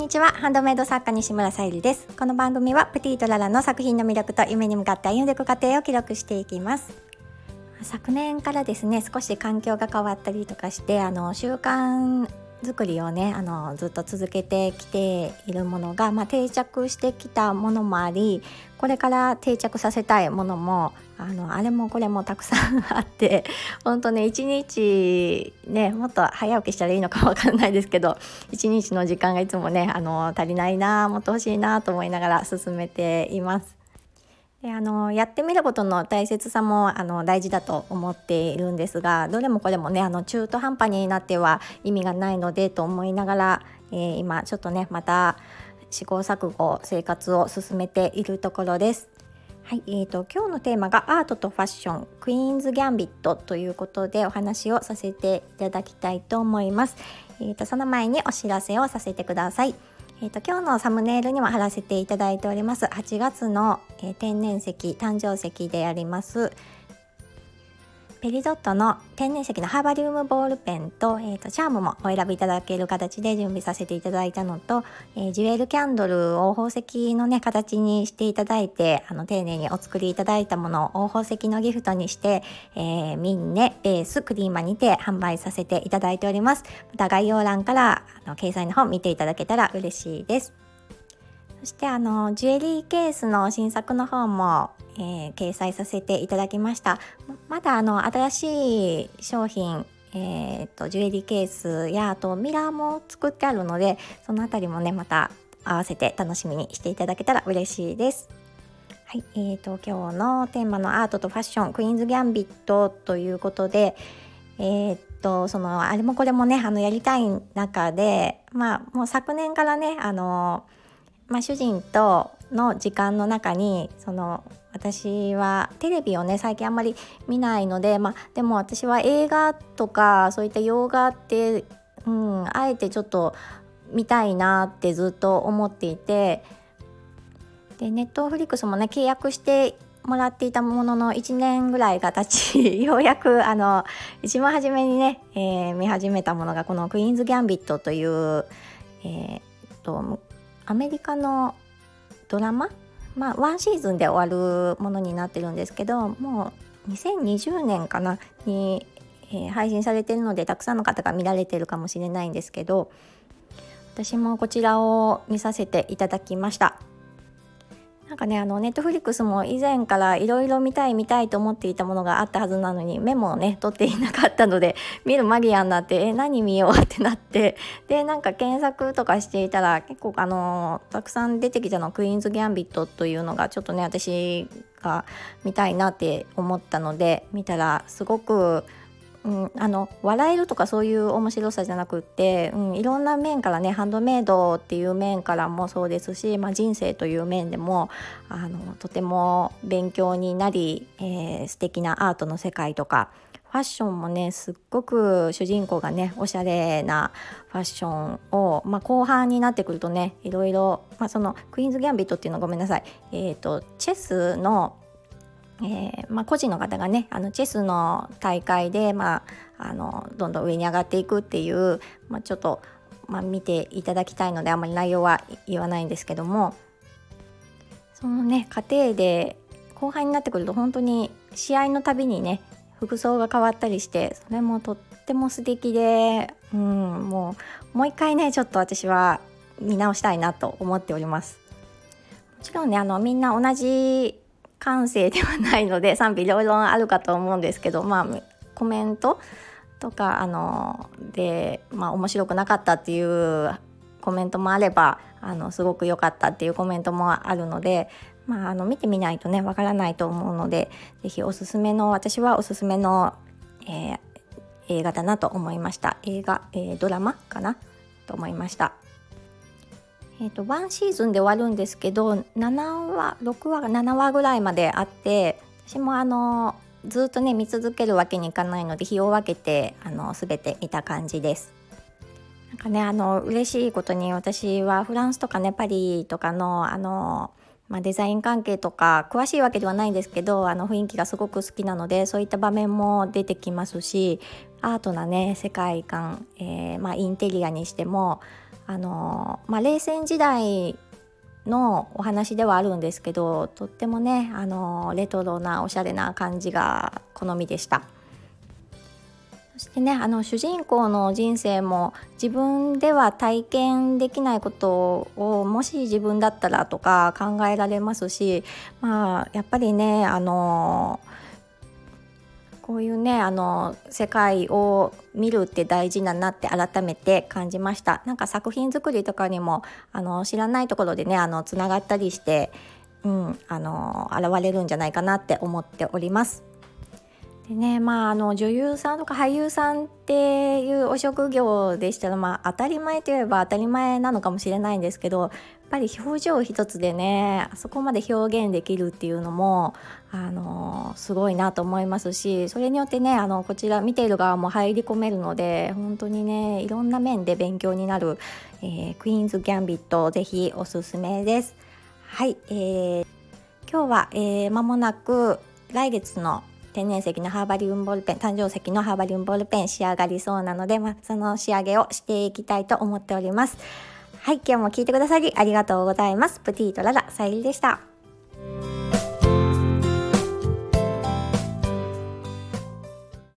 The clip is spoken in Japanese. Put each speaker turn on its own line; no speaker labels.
にちは。ハンドメイド作家西村さゆりです。この番組はプティとララの作品の魅力と夢に向かって歩んでいく過程を記録していきます。昨年からですね少し環境が変わったりとかしてあの習慣作りをねあのずっと続けてきているものが、まあ、定着してきたものもありこれから定着させたいものもあのあれもこれもたくさんあって本当ね一日ねもっと早起きしたらいいのかわかんないですけど一日の時間がいつもねあの足りないなもっと欲しいなと思いながら進めています。であのやってみることの大切さもあの大事だと思っているんですがどれもこれもねあの中途半端になっては意味がないのでと思いながら、えー、今ちょっとねまた試行錯誤生活を進めているところです。はい、えーと、今日のテーマがアートとファッションクイーンズ・ギャンビットということでお話をさせていただきたいと思います。えーとその前にお知らせをさせてください。えーと、今日のサムネイルにも貼らせていただいております。8月の、えー、天然石誕生石であります。ペリドットの天然石のハーバリウムボールペンと,、えーと、チャームもお選びいただける形で準備させていただいたのと、えー、ジュエルキャンドルを宝石のね形にしていただいてあの丁寧にお作りいただいたものを宝石のギフトにして、えー、ミンネベースクリーマにて販売させていただいております。また概要欄からあの掲載の方見ていただけたら嬉しいです。そしてあのジュエリーケースの新作の方もえー、掲載させていただきましたまだあの新しい商品えーと、ジュエリーケースやあとミラーも作ってあるのでそのあたりもねまた合わせて楽しみにしていただけたら嬉しいです。はい、えーと、今日のテーマのアートとファッションクイーンズ・ギャンビットということでえー、っとそのあれもこれもねあのやりたい中でまあもう昨年からねあの、まあ、主人との時間の中にその私はテレビをね最近あんまり見ないので、まあ、でも私は映画とかそういった洋画って、うん、あえてちょっと見たいなってずっと思っていてでネットフリックスもね契約してもらっていたものの1年ぐらいが経ちようやくあの一番初めにね、えー、見始めたものがこの「クイーンズ・ギャンビット」という、えー、とアメリカのドラマ？まあワンシーズンで終わるものになってるんですけどもう2020年かなに、えー、配信されてるのでたくさんの方が見られてるかもしれないんですけど私もこちらを見させていただきました。かねあのネットフリックスも以前からいろいろ見たい見たいと思っていたものがあったはずなのにメモをね取っていなかったので見るマギアになってえ何見ようってなってでなんか検索とかしていたら結構あのたくさん出てきたのクイーンズ・ギャンビットというのがちょっとね私が見たいなって思ったので見たらすごくうん、あの笑えるとかそういう面白さじゃなくって、うん、いろんな面からねハンドメイドっていう面からもそうですし、まあ、人生という面でもあのとても勉強になり、えー、素敵なアートの世界とかファッションもねすっごく主人公がねおしゃれなファッションを、まあ、後半になってくるとねいろいろ、まあ、そのクイーンズ・ギャンビットっていうのごめんなさい、えーとチェスのえー、まあ、個人の方がねあのチェスの大会で、まあ、あのどんどん上に上がっていくっていう、まあ、ちょっと、まあ、見ていただきたいのであまり内容は言わないんですけどもそのね過程で後輩になってくると本当に試合のたびにね服装が変わったりしてそれもとっても素敵で、うん、もうもう一回ねちょっと私は見直したいなと思っております。もちろんねあのみんな同じ感性ではないので賛否両論あるかと思うんですけどまあコメントとかあので、まあ、面白くなかったっていうコメントもあればあのすごく良かったっていうコメントもあるので、まあ、あの見てみないとねわからないと思うので是非おすすめの私はおすすめの、えー、映画だなと思いました映画、えー、ドラマかなと思いました。えーと、ワンシーズンで終わるんですけど7話6話7話ぐらいまであって私もあのずっとね見続けるわけにいかないので日を分けてあの全て見た感じです。なんかねあの嬉しいことに私はフランスとかねパリとかのあの、まあ、デザイン関係とか詳しいわけではないんですけどあの雰囲気がすごく好きなのでそういった場面も出てきますしアートなね世界観、えー、まあ、インテリアにしてもあのまあ、冷戦時代のお話ではあるんですけどとってもねあのレトロなおしゃれな感じが好みでした。そしてねあの主人公の人生も自分では体験できないことをもし自分だったらとか考えられますしまあやっぱりねあのこういうねあの世界を見るって大事だなって改めて感じましたなんか作品作りとかにもあの知らないところでねあのつながったりして、うん、あの現れるんじゃないかなって思っております。でねまああの女優さんとか俳優さんっていうお職業でしたらまあ当たり前といえば当たり前なのかもしれないんですけどぱり表情一つでねあそこまで表現できるっていうのもあのすごいなと思いますしそれによってねあのこちら見ている側も入り込めるので本当にねいろんな面で勉強になる、えー、クイーンズ・ギャンビットぜひおすすめです。はい、えー、今日は、えー、間もなく来月の天然石のハーバリウムボールペン誕生石のハーバリウムボールペン仕上がりそうなので、まあ、その仕上げをしていきたいと思っておりますはい今日も聞いてくださりありがとうございます。プティとララさゆりでした。